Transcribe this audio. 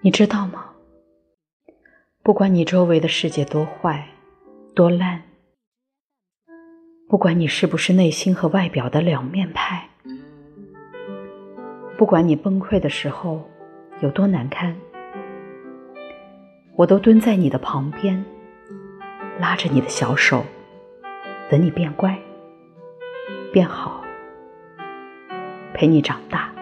你知道吗？不管你周围的世界多坏多烂不管你是不是内心和外表的两面派不管你崩溃的时候有多难堪我都蹲在你的旁边拉着你的小手等你变乖变好陪你长大。